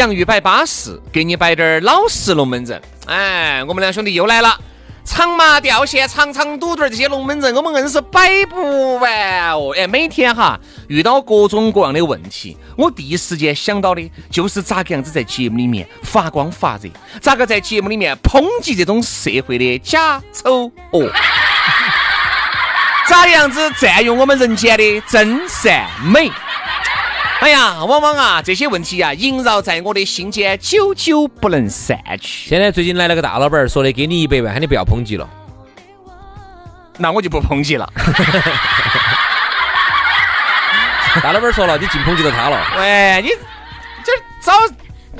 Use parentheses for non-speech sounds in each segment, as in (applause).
洋芋摆巴适，给你摆点儿老实龙门阵。哎，我们两兄弟又来了。长麻吊线、长长肚肚儿这些龙门阵，我们硬是摆不完哦。哎，每天哈遇到各种各样的问题，我第一时间想到的就是咋个样子在节目里面发光发热，咋个在节目里面抨击这种社会的假丑恶，(laughs) 咋样子占用我们人间的真善美。(laughs) 哎呀，往往啊这些问题啊萦绕在我的心间，久久不能散去。现在最近来了个大老板儿，说的给你一百万，喊你不要抨击了。那我就不抨击了。(laughs) 大老板儿说了，你净抨击到他了。喂，你这找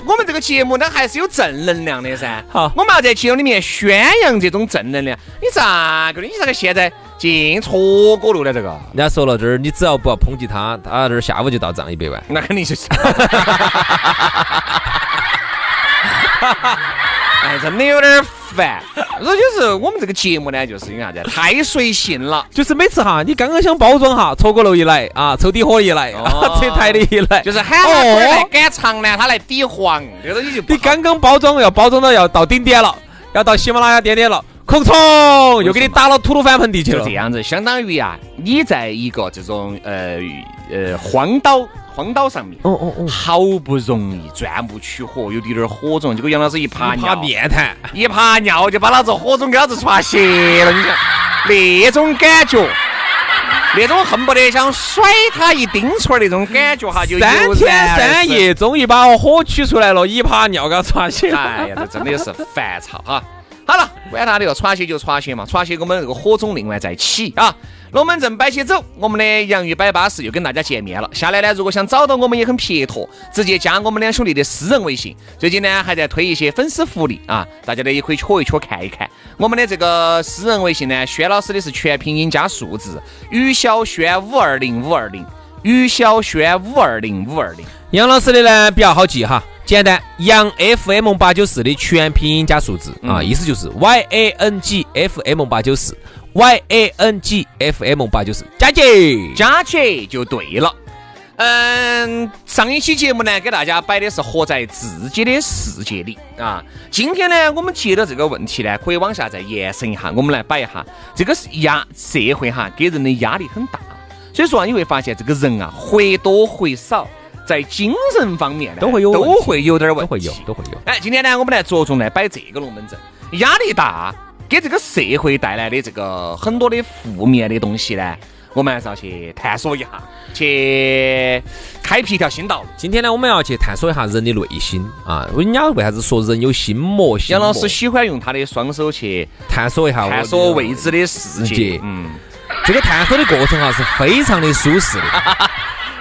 我们这个节目呢，还是有正能量的噻。好我们要在节目里面宣扬这种正能量。你咋个的？你咋个现在进错过路了？这个，人家说了，这儿你只要不要抨击他，他这儿下午就到账一百万。那肯定就是。哎，真的有点儿烦。这就是我们这个节目呢，就是因为啥子？太随性了。就是每次哈，你刚刚想包装哈，错过楼一来啊，抽底火一来，(laughs) 啊车台的一来，就是喊他龟儿来赶场呢，他来抵黄，这个东西就你刚刚包装要包装到要到顶点了，要到喜马拉雅点点了，空冲又给你打了吐鲁番盆地去了。就这。样子，相当于啊，你在一个这种呃呃荒岛荒岛上面，哦哦哦，好不容易钻木取火，有点点火种，结果杨老师一爬怕尿，面瘫，一爬尿就把老子火种给老子刷斜了，你想那种感觉。那种恨不得想甩他一丁锤儿那种感觉。哈，就三天三夜终于把火取出来了，一爬尿给他传起哎呀，这真的是烦躁哈。好了，管他的哟，传些就传些嘛，传些我们这个火种另外再起啊。龙门阵摆起走，我们的洋芋摆巴士又跟大家见面了。下来呢，如果想找到我们也很撇脱，直接加我们两兄弟的私人微信。最近呢还在推一些粉丝福利啊，大家呢也可以瞧一瞧看一看。我们的这个私人微信呢，轩老师的是全拼音加数字，于小轩五二零五二零，于小轩五二零五二零。杨老师的呢比较好记哈，简单，杨 FM 八九四的全拼音加数字啊，意思就是 Y A N G F M 八九四，Y A N G F M 八九四，加起加起就对了。嗯，上一期节目呢，给大家摆的是活在自己的世界里啊。今天呢，我们接到这个问题呢，可以往下再延伸一下，我们来摆一下这个是压社会哈给人的压力很大，所以说啊，你会发现这个人啊，或多或少在精神方面呢都会有都会有点问题，都会有，都会有。哎，今天呢，我们来着重来摆这个龙门阵，压力大给这个社会带来的这个很多的负面的东西呢，我们还是要去探索一下，去开辟一条新道路。今天呢，我们要去探索一下人的内心啊。人家为啥子说人有心魔？心杨老师喜欢用他的双手去探索一下探索未知的世界嗯，这个探索的过程哈是非常的舒适的，(laughs)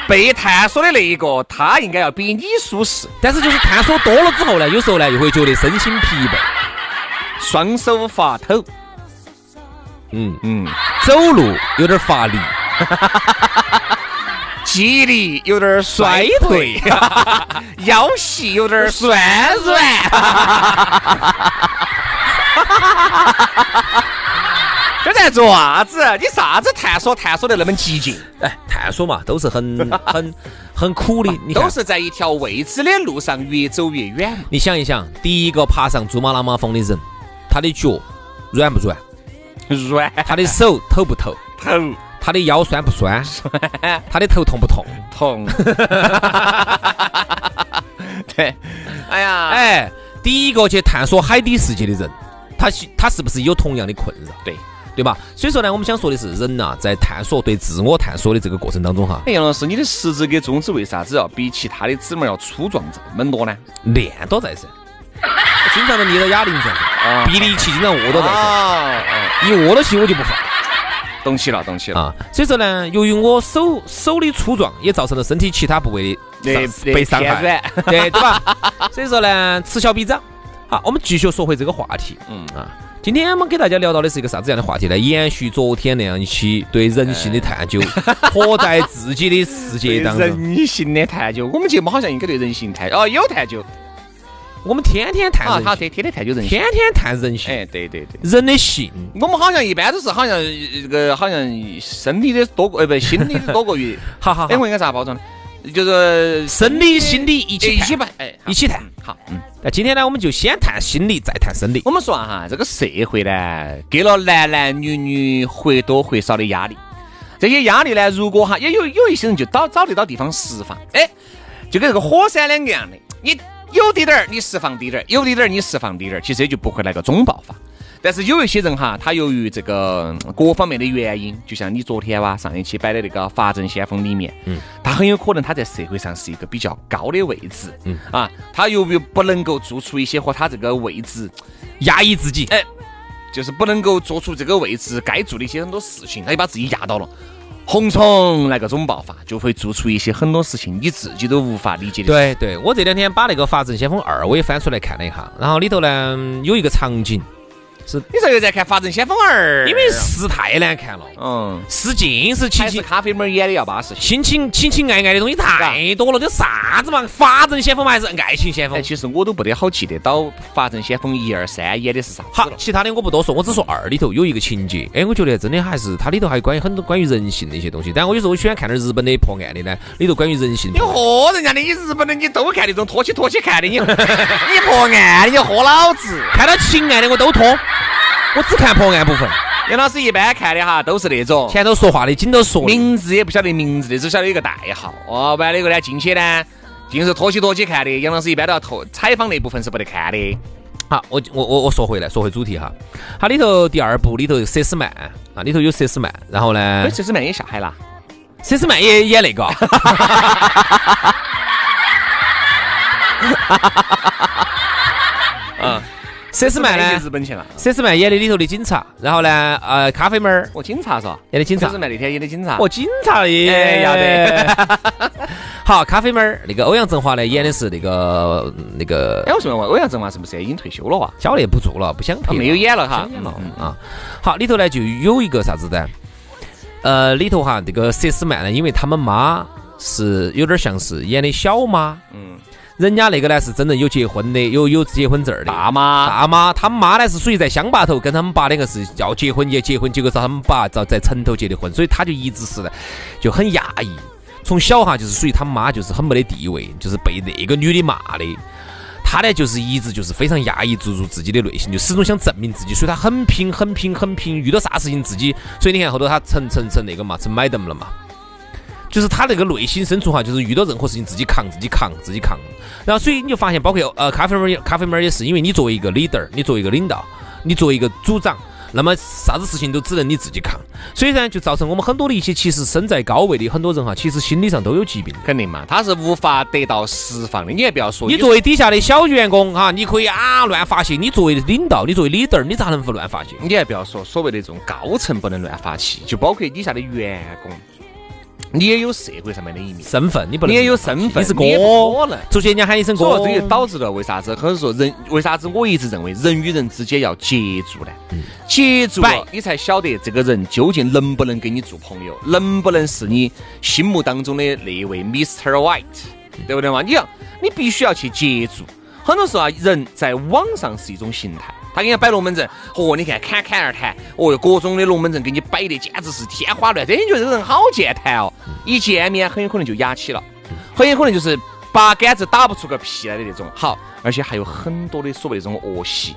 被探索的那一个，他应该要比你舒适。但是就是探索多了之后呢，有时候呢又会觉得身心疲惫。双手发抖，嗯，嗯，走路有点乏力，(laughs) 记忆力有点衰退，(laughs) 腰细有点酸软。(laughs) 就在在做啥子？你啥子探索探索的那么激进？哎，探索嘛，都是很 (laughs) 很很苦的。你都，是在一条未知的路上越走越远。你想一想，第一个爬上珠穆朗玛峰的人，他的脚软不软？软他的手抖不抖？头他的腰酸不酸？他的头痛不痛？痛。(laughs) 对，哎呀，哎，第一个去探索海底世界的人，他是他是不是有同样的困扰？对对吧？所以说呢，我们想说的是，人呐、在探索对自我探索的这个过程当中哈，哎杨老师，你的食指跟中指为啥子要比其他的指拇要粗壮这么多呢？练到在噻。(laughs) 经常都捏到哑铃噻，啊臂力气经常握到在一握到起我就不放懂起了，懂起了。啊。所以说呢，由于我手手的粗壮，也造成了身体其他部位的被伤害，对对吧？(laughs) 所以说呢，此消彼长。好，我们继续说回这个话题。嗯啊，今天我们给大家聊到的是一个啥子样的话题呢？延续昨天那样一期对人性的探究，活在自己的世界当中。人性的探究，我们节目好像应该对人性探哦有探究我们天天探 (laughs) 啊，人，好天天天探究人性。天天探人性，哎，对对对，人的性。我们好像一般都是好像这个好像身体的多过，呃不心理的多过于，(laughs) 哎，好好哎我，应该咋包装呢？就是生理、心理一起。一起吧，哎，一起谈嗯好，嗯。那今天呢，我们就先谈心理，再谈生理。我们说啊哈，这个社会呢，给了男男女女或多或少的压力。这些压力呢，如果哈，也有有一些人就找找得到地方释放，哎，就跟这个火山两个样的，你有滴点儿你释放滴点儿，有滴点儿你释放滴点儿，其实也就不会来个总爆发。但是有一些人哈，他由于这个嗯各方面的原因，就像你昨天哇上一期摆的那个法证先锋里面，嗯，他很有可能他在社会上是一个比较高的位置，嗯啊，他由于不能够做出一些和他这个位置压抑自己，哎，就是不能够做出这个位置该做的一些很多事情，他就把自己压到了。红虫那个总爆发，就会做出一些很多事情你自己都无法理解的。，对对，我这两天把那个《法证先锋二》我也翻出来看了一下，然后里头呢有一个场景，你这又在看《法证先锋二》，因为是太难看了，嗯，试镜是亲还是情咖啡妹儿演的要巴适亲。亲情情情爱爱的东西太多了，这啥子嘛？法证先锋嘛还是爱情先锋哎，？其实我都不得好记得到《法证先锋》一二三演的是啥好，。其他的我不多说，我只说二里头有一个情节，哎，我觉得真的还是它里头还关于很多关于人性的一些东西。但我有时候我喜欢看点日本的破案的呢，里头关于人性你喝人家的，你日本的你都看那种拖起拖起看的，你你破案你就喝老子。看到情爱的我都拖，我只看破案部分，杨老师一般看的哈，都是那种前头说话的，紧头说。名字也不晓得名字的，只晓得一个代号。哦，完了以后呢，进去呢，尽是拖起拖起看的。杨老师一般都要拖采访那部分是不得看的。好，我我我我说回来，说回主题哈。它里头第二部里头佘诗曼啊，里头有佘诗曼，然后呢哎，，佘诗曼也下海了。佘诗曼也演那个，(laughs) (laughs) 嗯，佘诗曼也呢日，本去了。佘诗曼演的里头的警察，然后呢，呃，咖啡妹儿哦，警察是吧？演的警察佘诗，曼那天演的警察。哦，警察也哎要得。(laughs) (laughs) 好，咖啡妹儿那个欧阳震华呢演的是那个那个哎，我说问欧阳震华是不是已经退休了哇？小烈不做了，不想他没有演了哈演了嗯啊。好，里头呢就有一个啥子的？呃，里头哈这个佘诗曼呢，因为他们妈是有点像是演的小妈，嗯，人家那个呢是真正有结婚的，有有结婚证儿的。大妈。大妈，他们妈呢是属于在乡坝头跟他们爸两个是要结婚也结婚，结果找他们爸找在城头结的婚，所以他就一直是呢就很压抑。从小哈就是属于他妈就是很没得地位，就是被那个女的骂的。他呢就是一直就是非常压抑住住自己的内心，就始终想证明自己，所以他很拼很拼很拼，遇到啥事情自己，所以你看后头他成成成那个嘛，成 madam 了嘛。就是他那个内心深处哈，就是遇到任何事情自己扛，自己扛，自己扛。然后所以你就发现，包括呃咖啡妹儿，咖啡妹儿也是，因为你作为一个 leader，你作为一个领导，你作为一个组长，那么啥子事情都只能你自己扛。所以呢，就造成我们很多的一些其实身在高位的很多人哈，其实心理上都有疾病。肯定嘛，他是无法得到释放的。你也不要说，你作为底下的小员工哈，你可以啊乱发泄；你作为领导，你作为 leader，你咋能不乱发泄？你还不要说所谓的这种高层不能乱发气，就包括底下的员工，你也有社会上面的一面，身份你不能，你也有身份，你是哥你不可能。出去人家喊一声哥所以，这就导致了为啥子？或者说人为啥子？我一直认为人与人之间要接触呢？接触了，你才晓得这个人究竟能不能跟你做朋友，能不能是你心目当中的那位 Mr. White，对不对嘛？你要，你必须要去接触。很多时候啊，人在网上是一种形态，他给你摆龙门阵，嚯，你看侃侃而谈，哦哟，各种的龙门阵给你摆的简直是天花乱坠，你觉得这个人好健谈哦，一见面很有可能就哑起了，很有可能就是八竿子打不出个屁来的那种。好，而且还有很多的所谓这种恶习。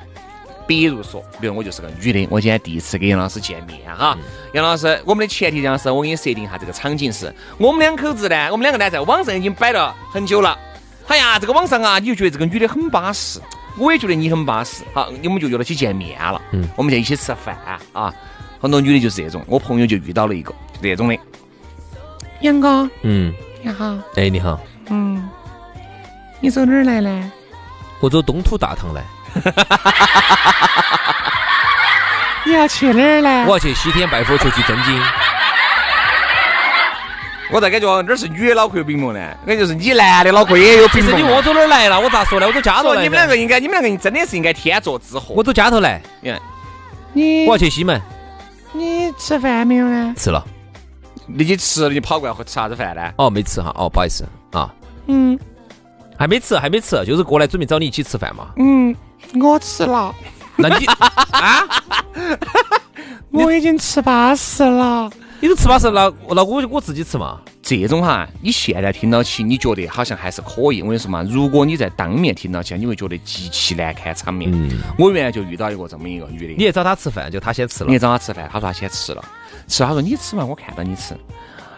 比如说，比如我就是个女的，我今天第一次跟杨老师见面哈，杨老师，我们的前提杨老师，我给你设定一下这个场景是，我们两口子呢，我们两个呢在网上已经摆了很久了，哎呀，这个网上啊，你就觉得这个女的很巴适，我也觉得你很巴适，好，你们就约到起见面了，嗯，我们就一起吃饭啊，很多女的就是这种，我朋友就遇到了一个这种的，杨哥，嗯，你好，哎，你好，嗯，你走哪儿来呢？我走东土大唐来，(laughs) 你要去哪儿呢？我要去西天拜佛求取真经。我咋感觉哪儿是女的脑壳有病魔呢？感觉就是你男的脑壳也有病魔。其实你问我走哪儿来了？我咋说呢？我走家头来。你们两个应该，你们两个真的是应该天作之合。我走家头来，你看，你我要去西门。你吃饭没有呢？吃了。你去吃了，你跑过来吃啥子饭呢？哦，没吃哈。哦，不好意思啊。嗯，还没吃，还没吃，就是过来准备找你一起吃饭嘛。嗯，我吃了。那你啊？(laughs) 我已经吃巴适了。你都吃巴适那，那我我自己吃嘛。这种哈，你现在听到起，你觉得好像还是可以。我跟你说嘛，如果你在当面听到起，你会觉得极其难堪场面。我原来就遇到一个这么一个女的，你也找她吃饭，就她先吃了。你也找她吃饭，她说她先吃了，吃了她说你吃嘛，我看到你吃，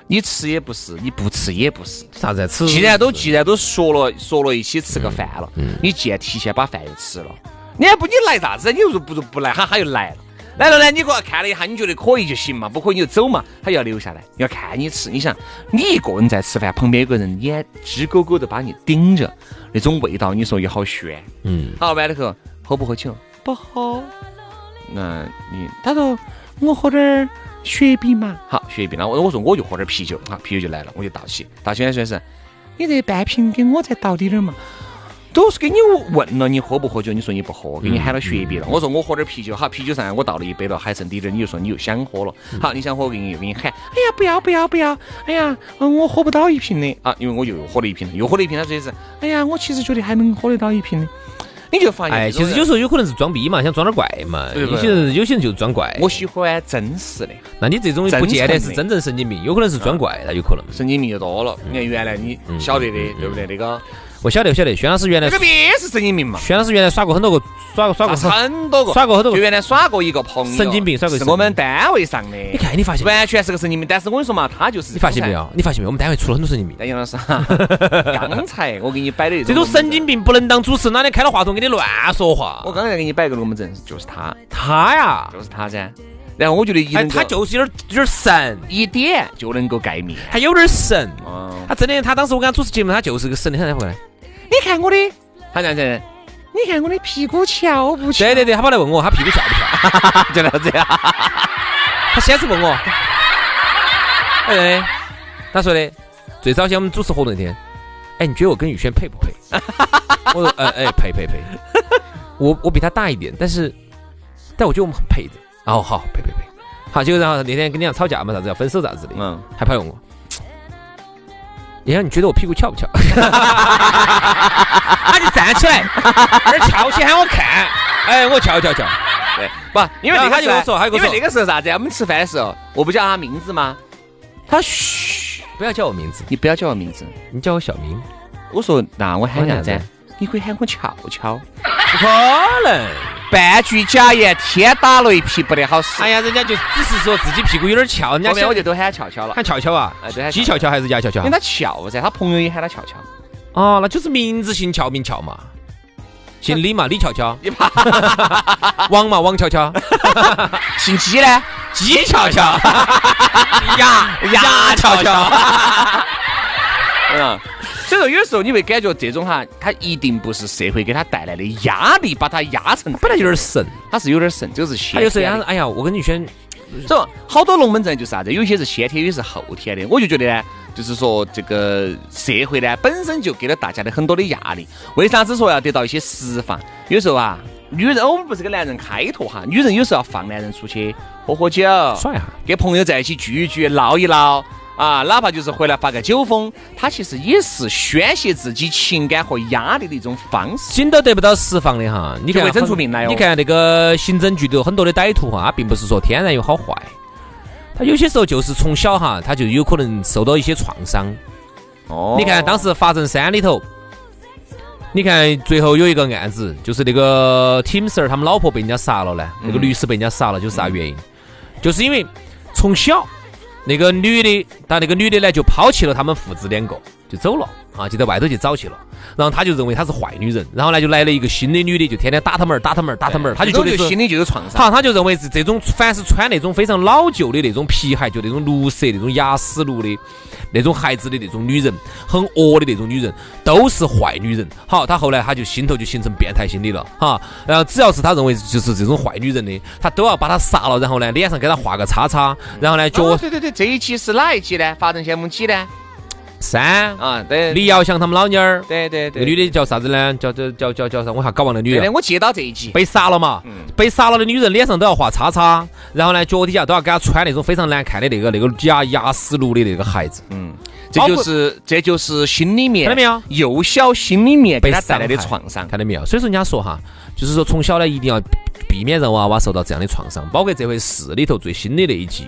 你吃也不是，你不吃也不是，啥子吃？既然都既然都说了说了一起吃个饭了，你既然提前把饭又吃了，你还不你来啥子？你又不如不来，哈，他又来了。来了呢，你给我看了一下，你觉得可以就行嘛，不可以你就走嘛。他要留下来，要看你吃。你想，你一个人在吃饭，旁边有个人眼直勾勾的把你盯着，那种味道，你说也好悬。嗯，好，完了后喝不喝酒？不喝。那你他说我喝点儿雪碧嘛。好，雪碧那我我说我就喝点啤酒，好，啤酒就来了，我就倒起，倒起来说是，你这半瓶给我再倒滴点儿嘛。都是给你问了你喝不喝酒，你说你不喝，给你喊了雪碧了。我说我喝点啤酒，好，啤酒上我倒了一杯了，还剩滴点儿，你就说你又想喝了。好，你想喝，我给你又给你喊，哎呀不要不要不要，哎呀，嗯我喝不到一瓶的啊，因为我又喝了一瓶，又喝了一瓶，他说的是，哎呀，我其实觉得还能喝得到一瓶的。你就发现，哎，其实有时候有可能是装逼嘛，想装点怪嘛。有些人有些人就装怪。我喜欢真实的。那你这种不见得是真正神经病，有可能是装怪，那有可能。神经病就多了。你看原来你晓得的，对不对？那个。我晓得，我晓得，轩老师原来这个也是神经病嘛。轩老师原来耍过很多个，耍过耍过很多个，耍过很多个。就原来耍过一个朋友，神经病，耍过是我们单位上的。你看，你发现完全是个神经病。但是我跟你说嘛，他就是你发现没有？你发现没有？我们单位出了很多神经病。杨老师，刚才我给你摆的这种神经病不能当主持，哪天开了话筒给你乱说话？我刚才给你摆个龙门阵，就是他，他呀，就是他噻。然后我觉得，哎，他就是有点有点神，一点就能够盖面，还有点神。他真的，他当时我跟他主持节目，他就是个神的很。回来。你看我的，他这样子，你看我的屁股翘不翘？对对对，他跑来问我，他屁股翘不翘？(laughs) 就那子呀。他先是问我，哎，他说的，最早先我们主持活动那天，哎，你觉得我跟宇轩配不配？(laughs) 我说，哎哎，配配配。我我比他大一点，但是，但我觉得我们很配的。哦，好，配配配。好，结果然后那天跟你俩吵架嘛，啥子要分手啥子的，嗯，还跑问我。你看，你觉得我屁股翘不翘？(laughs) 他就站起来，(laughs) 而翘起喊我看。哎，我翘翘翘。对，不，因为那个时候说，因为那个时候啥子？我们吃饭的时候，我不叫他名字吗？他嘘，不要叫我名字，你不要叫我名字，你叫我小名。我说，那我喊啥子？你可以喊我翘翘。不可能，半句假言，天打雷劈，不得好使。哎呀，人家就只是说自己屁股有点翘，人家我就都喊翘翘了，喊翘翘啊，鸡翘翘还是鸭翘翘？因为他翘噻，他朋友也喊他翘翘。哦，那就是名字姓翘，名翘嘛，姓李嘛，李翘翘。王嘛，王翘翘。姓鸡呢？鸡翘翘。鸭鸭翘翘。(laughs) 嗯。所以说，有时候你会感觉这种哈，他一定不是社会给他带来的压力，把他压成本来有点神，他是有点神，就是先。他有时候哎呀，我跟你选，说好多龙门阵就是啥子，有些是先天，有些是后天的。我就觉得呢，就是说这个社会呢，本身就给了大家的很多的压力。为啥子说要得到一些释放？有时候啊，女人我们不是给男人开拓哈，女人有时候要放男人出去喝喝酒，耍一下，跟朋友在一起聚一聚，闹一闹。啊，哪怕就是回来发个酒疯，他其实也是宣泄自己情感和压力的一种方式。心都得不到释放的哈，你看就会整出病来哦你看那个刑侦局里有很多的歹徒哈，他并不是说天然有好坏，他有些时候就是从小哈，他就有可能受到一些创伤。哦你看当时法证三里头，你看最后有一个案子，就是那个 Tim Sir 他们老婆被人家杀了呢，那个律师被人家杀了，就是啥原因？就是因为从小那个女的，但那个女的呢就抛弃了他们父子两个，就走了啊，就在外头去找去了。然后他就认为她是坏女人，然后呢就来了一个新的女的，就天天打他门儿打他门儿打他门儿，他就觉得心里就有创伤。好，他就认为是这种，凡是穿那种非常老旧的那种皮鞋，就那种绿色、那种雅诗路的那种孩子的那种女人，很恶的那种女人，都是坏女人。好，他后来他就心头就形成变态心理了，哈。然后只要是他认为就是这种坏女人的，他都要把她杀了，然后呢脸上给她画个叉叉，然后呢脚对对对，这一期是哪一期呢？法证项目几呢？三。啊，对，李耀祥他们老妞儿，对对对，那个女的叫啥子呢？叫叫叫叫叫啥？我还搞忘了女的。我接到这一集。被杀了嘛，嗯被杀了的女人脸上都要画叉叉，然后呢脚底下都要给她穿那种非常难看的那个那个雅雅诗路的那个鞋子，嗯，这就是这就是心里面看到没有幼小心里面被他带来的创伤。看到没有？所以说人家说哈，就是说从小呢一定要避免让娃娃受到这样的创伤，包括这回市里头最新的那一集，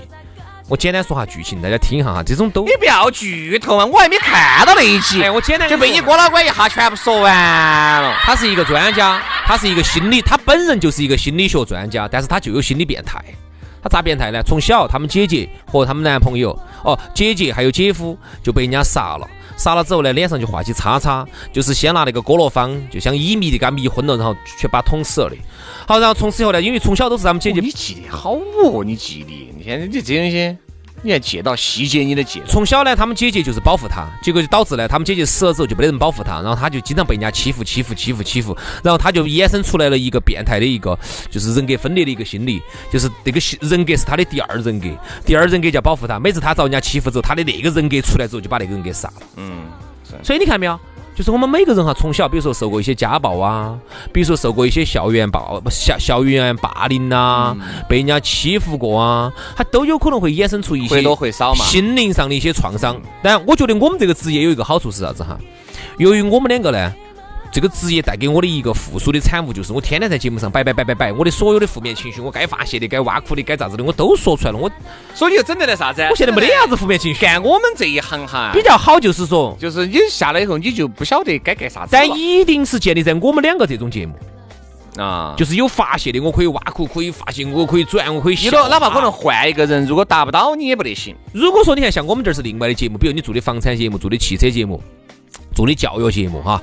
我简单说下剧情，大家听一下哈，这种都你。不要剧透嘛，我还没看到那一集哎，，我简单就被你说郭老倌一下全部说完了。他是一个专家，他是一个心理，他本人就是一个心理学专家，但是他就有心理变态。他咋变态呢？从小他们姐姐和他们男朋友，哦，姐姐还有姐夫就被人家杀了。杀了之后呢，脸上就画起叉叉，就是先拿那个哥罗方，就像乙醚的给他迷昏了，然后去把他捅死了的。好，然后从此以后呢，因为从小都是他们姐姐你记得好哦，你记得，你现在你这东西，你还借到细节，你都借。从小呢，他们姐姐就是保护他，结果就导致呢，他们姐姐死了之后就没得人保护他，然后他就经常被人家欺负、欺负、欺负、欺负，然后他就衍生出来了一个变态的一个，就是人格分裂的一个心理，就是这个心人格是他的第二人格，第二人格叫保护他，每次他遭人家欺负之后，他的那个人格出来之后就把那个人给杀了。嗯，所以你看没有？就是我们每个人哈，从小比如说受过一些家暴啊，比如说受过一些校园暴校校园霸凌呐、被人家欺负过啊，他都有可能会衍生出一些会多会少嘛心灵上的一些创伤。但我觉得我们这个职业有一个好处是啥子哈？由于我们两个呢。这个职业带给我的一个附属的产物，就是我天天在节目上摆摆摆摆摆，我的所有的负面情绪，我该发泄的、该挖苦的、该咋子的，我都说出来了。我所以就整得来啥子？我现在没得啥子负面情绪。干我们这一行哈，比较好就是说，就是你下来以后，你就不晓得该干啥子了。但一定是建立在我们两个这种节目。啊，就是有发泄的，我可以挖苦，可以发泄，我可以转，我可以笑。你说哪怕可能换一个人，如果达不到，你也不得行。如果说你看像我们这儿是另外的节目，比如你做的房产节目、做的汽车节目、做的教育节目哈，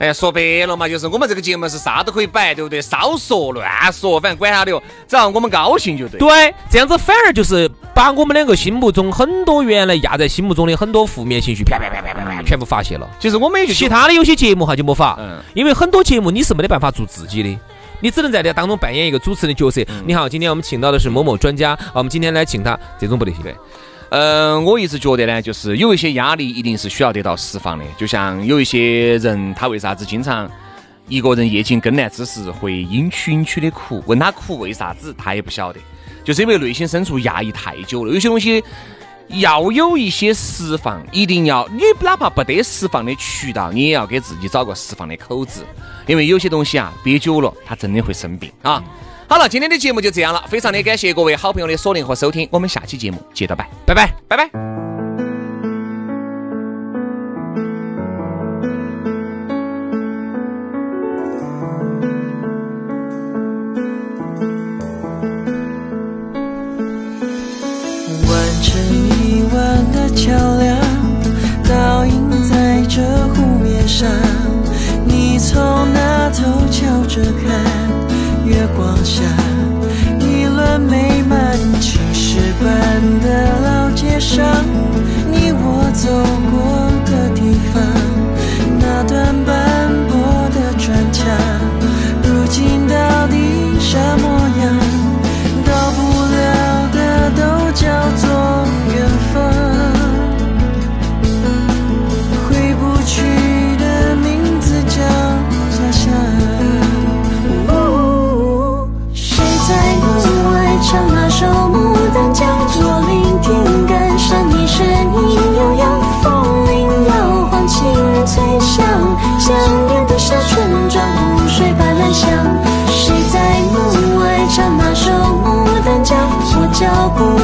哎呀，说白了嘛，就是我们这个节目是啥都可以摆，对不对？少说乱说，反正管他的哟，只要我们高兴就对。对，这样子反而就是把我们两个心目中很多原来压在心目中的很多负面情绪，啪啪啪啪啪啪全部发泄了。其实我们也就其他的有些节目哈就没法，嗯因为很多节目你是没得办法做自己的。你只能在这当中扮演一个主持人的角色。嗯你好，今天我们请到的是某某专家，啊，我们今天来请他，这种不得行。对，嗯，我一直觉得呢，就是有一些压力一定是需要得到释放的。就像有一些人，他为啥子经常一个人夜尽更难之时会阴曲阴曲的哭？问他哭为啥子，他也不晓得，就是因为内心深处压抑太久了。有些东西要有一些释放，一定要你哪怕不得释放的渠道，你也要给自己找个释放的口子。因为有些东西啊，憋久了，他真的会生病啊。好了，今天的节目就这样了，非常的感谢各位好朋友的锁定和收听，我们下期节目接着拜，拜拜。拜拜。完成一弯的桥梁，倒映在这湖面上。你从那头瞧着看，sunshine.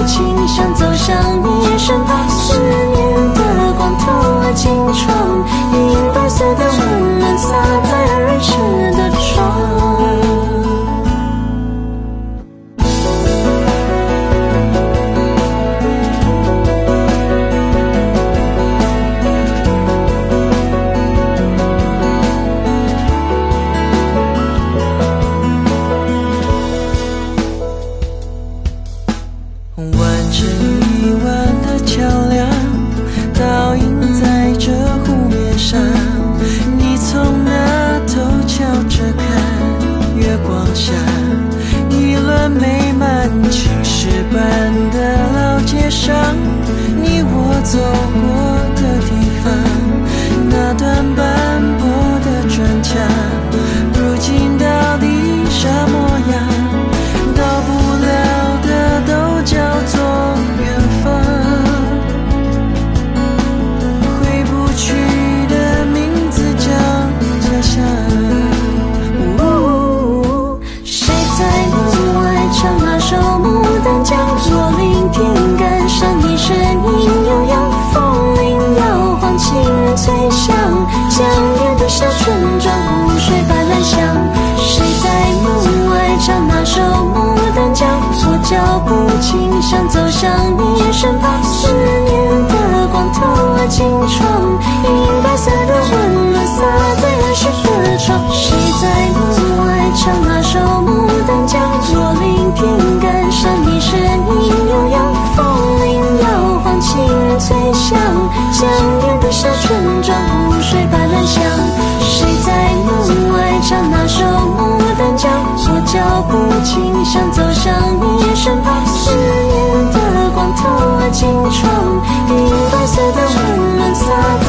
倾向走向你身旁。晚的老街上，你我走过江边的小村庄，湖水般蓝香。谁在门外唱那首《牡丹江》？我脚步轻响，走向你身旁。思念的光透过金窗，银白色的温暖洒在儿时的窗。谁在门外唱那首《牡丹江》？我聆听感伤，你声音悠扬，风铃摇晃，情人醉乡。》？我脚步轻响，走向你身旁。思念的光透过金窗，银白色的温暖洒在